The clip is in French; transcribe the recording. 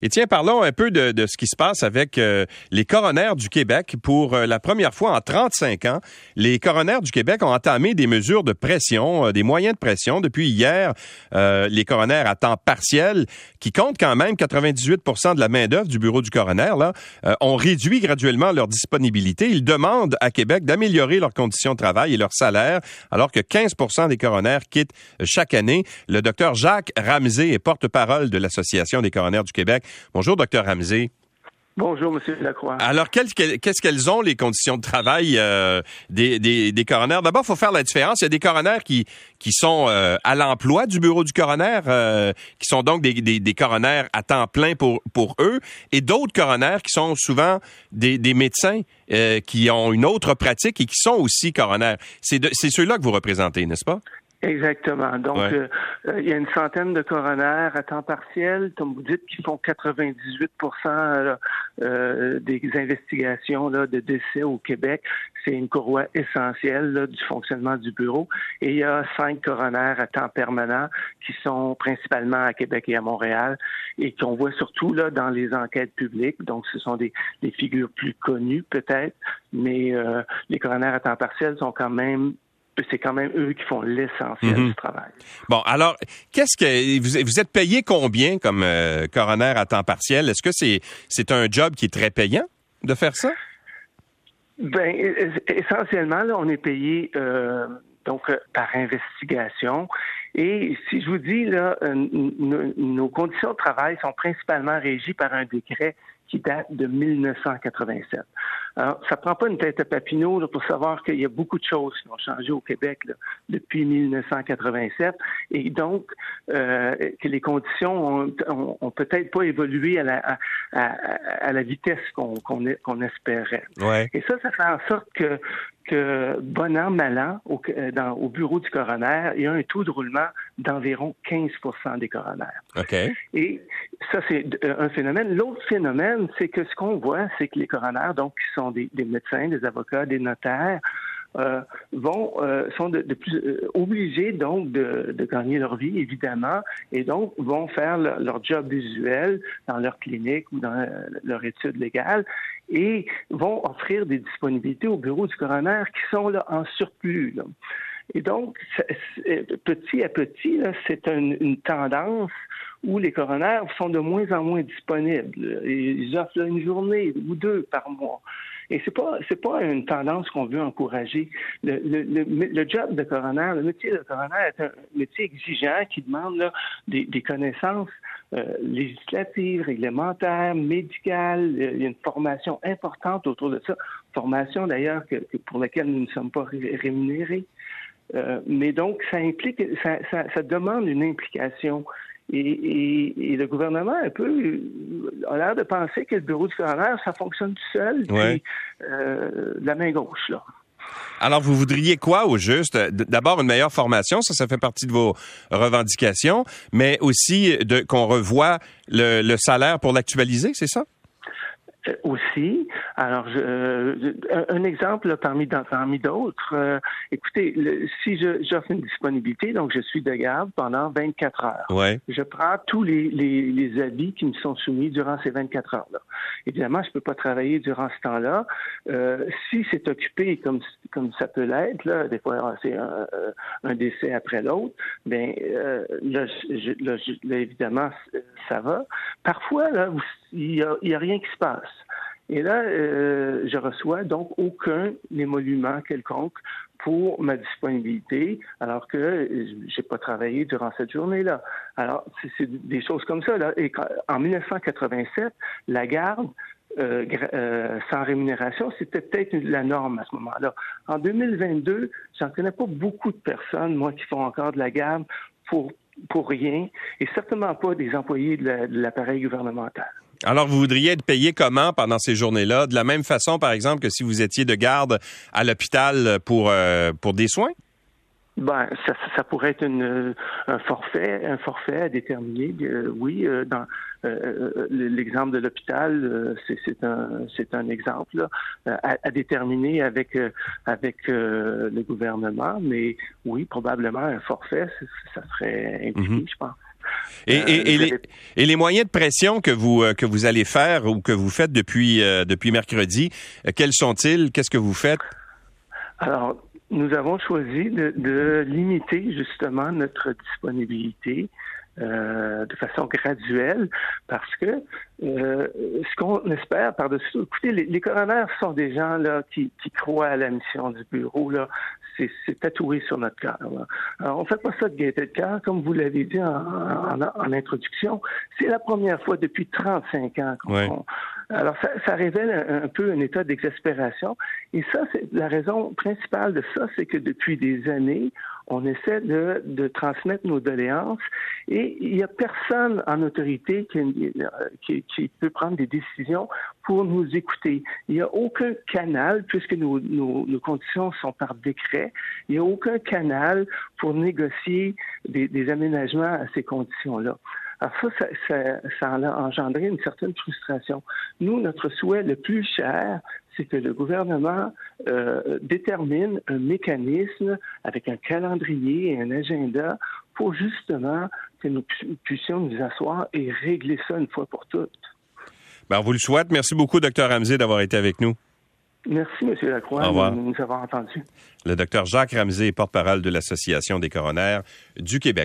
Et tiens, parlons un peu de, ce qui se passe avec euh, les coronaires du Québec. Pour euh, la première fois en 35 ans, les coronaires du Québec ont entamé des mesures de pression, euh, des moyens de pression. Depuis hier, les coronaires à temps partiel, qui comptent quand même 98% de la main-d'œuvre du bureau du coroner, là, ont réduit graduellement leur disponibilité. Ils demandent à Québec d'améliorer leurs conditions de travail et leur salaire, alors que 15% des coronaires quittent chaque année. Le docteur Jacques Ramsey est porte-parole de l'Association des coronaires du Québec. Bonjour, docteur Ramsey. Bonjour, M. Lacroix. Alors, qu'est-ce qu'elles ont, les conditions de travail euh, des, des, coroners? D'abord, il faut faire la différence. Il y a des coroners qui, qui sont euh, à l'emploi du bureau du coroner, euh, qui sont donc des, des, des coroners à temps plein pour, pour eux, et d'autres coroners qui sont souvent des, des médecins qui ont une autre pratique et qui sont aussi coroners. C'est ceux-là que vous représentez, n'est-ce pas? Exactement. Donc, euh, euh, il y a une centaine de coronaires à temps partiel, comme vous dites, qui font 98% euh, des investigations là, de décès au Québec. C'est une courroie essentielle du fonctionnement du bureau. Et il y a cinq coronaires à temps permanent qui sont principalement à Québec et à Montréal et qu'on voit surtout là dans les enquêtes publiques. Donc, ce sont des, des figures plus connues peut-être, mais les coronaires à temps partiel sont quand même c'est quand même eux qui font l'essentiel mhm. du travail. Bon, alors, qu'est-ce que vous, êtes payé combien comme euh, coroner à temps partiel? Est-ce que c'est c'est un job qui est très payant de faire ça? Ben, essentiellement, là, on est payé euh, donc euh, par investigation. Et si je vous dis là, nos conditions de travail sont principalement régies par un décret qui date de 1987. Alors, ça prend pas une tête à Papineau pour savoir qu'il y a beaucoup de choses qui ont changé au Québec depuis 1987 et donc euh, que les conditions ont, peut-être pas évolué à la, à, la vitesse qu'on qu'on espérait. Et ça, ça fait en sorte que que bon an, mal an, au, euh, dans, au bureau du coroner, il y a un taux de roulement d'environ 15% des coroners. Et ça, c'est euh, un phénomène. L'autre phénomène, c'est que ce qu'on voit, c'est que les coroners, donc, qui sont des, médecins, des avocats, des notaires, euh, vont euh, sont de, plus euh, obligés donc de, de, gagner leur vie évidemment et donc vont faire leur job usuel dans leur clinique ou dans leur étude légale et vont offrir des disponibilités au bureau du coroner qui sont là en surplus. Là. Et donc, petit à petit, c'est une tendance où les coronaires sont de moins en moins disponibles. Ils offrent une journée ou deux par mois. Et c'est pas c'est pas une tendance qu'on veut encourager. Le, le, le, job de coroner, le métier de coroner est un métier exigeant qui demande là, des, des, connaissances euh, législatives, réglementaires, médicales. Il y a une formation importante autour de ça. Formation d'ailleurs que, pour laquelle nous ne sommes pas rémunérés. Euh, mais donc, ça implique, ça, ça, ça demande une implication et, le gouvernement, un peu, a l'air de penser que le bureau du coroner, ça fonctionne tout seul, puis, euh, la main gauche, là. Alors, vous voudriez quoi au juste? D'abord, une meilleure formation, ça, ça fait partie de vos revendications, mais aussi de, qu'on revoie le salaire pour l'actualiser, c'est ça? Euh, aussi. Alors, je, un, exemple parmi, parmi d'autres. Euh, écoutez, si j'offre une disponibilité, donc je suis de garde pendant 24 heures. Ouais. Je prends tous les, les, les avis qui me sont soumis durant ces 24 heures-là. Évidemment, je peux pas travailler durant ce temps-là. Euh, si c'est occupé comme comme ça peut l'être, des fois c'est un, un, décès après l'autre, euh, là, là, évidemment ça va. Parfois là, il y a, a rien qui se passe. Et là, euh, je reçois donc aucun émolument quelconque pour ma disponibilité, alors que j'ai pas travaillé durant cette journée-là. Alors, c'est des choses comme ça. Et en 1987, la garde euh, euh, sans rémunération, c'était peut-être la norme à ce moment-là. En 2022, j'en connais pas beaucoup de personnes, moi, qui font encore de la garde pour pour rien, et certainement pas des employés de l'appareil gouvernemental. Alors, vous voudriez être payé comment pendant ces journées-là? De la même façon, par exemple, que si vous étiez de garde à l'hôpital pour, euh, pour des soins? Ben, ça, ça pourrait être une, un forfait, un forfait à déterminer. Euh, oui, euh, dans l'exemple de l'hôpital, c'est un, c'est un exemple à, à, déterminer avec avec le gouvernement. Mais oui, probablement un forfait, ça serait impliqué, mm-hmm. je pense. Et, et, les, moyens de pression que vous que vous allez faire ou que vous faites depuis depuis mercredi, quels sont-ils? Qu'est-ce que vous faites? Alors, nous avons choisi de, limiter justement notre disponibilité euh, de façon graduelle parce que euh, ce qu'on espère par-dessus, écoutez, les, les, coronaires sont des gens là qui, qui croient à la mission du bureau. Là c'est tatoué sur notre cœur. Alors, on fait pas ça de gaieté de cœur, comme vous l'avez dit en, en, introduction. C'est la première fois depuis 35 ans qu'on... Alors, ça, ça, révèle un, peu un état d'exaspération. Et ça, c'est la raison principale de ça, c'est que depuis des années, on essaie de, transmettre nos doléances et il n'y a personne en autorité qui, peut prendre des décisions pour nous écouter. Il n'y a aucun canal, puisque nos, nos, nos, conditions sont par décret, il n'y a aucun canal pour négocier des aménagements à ces conditions-là. Alors ça, ça, ça, ça, a engendré une certaine frustration. Nous, notre souhait le plus cher, c'est que le gouvernement euh, détermine un mécanisme avec un calendrier et un agenda pour justement que nous puissions nous asseoir et régler ça une fois pour toutes. Ben, on vous le souhaite. Merci beaucoup, Dr. Ramsey, d'avoir été avec nous. Merci, M. Lacroix, de nous avoir entendus. Le Dr. Jacques Ramsey, porte-parole de l'Association des coronaires du Québec.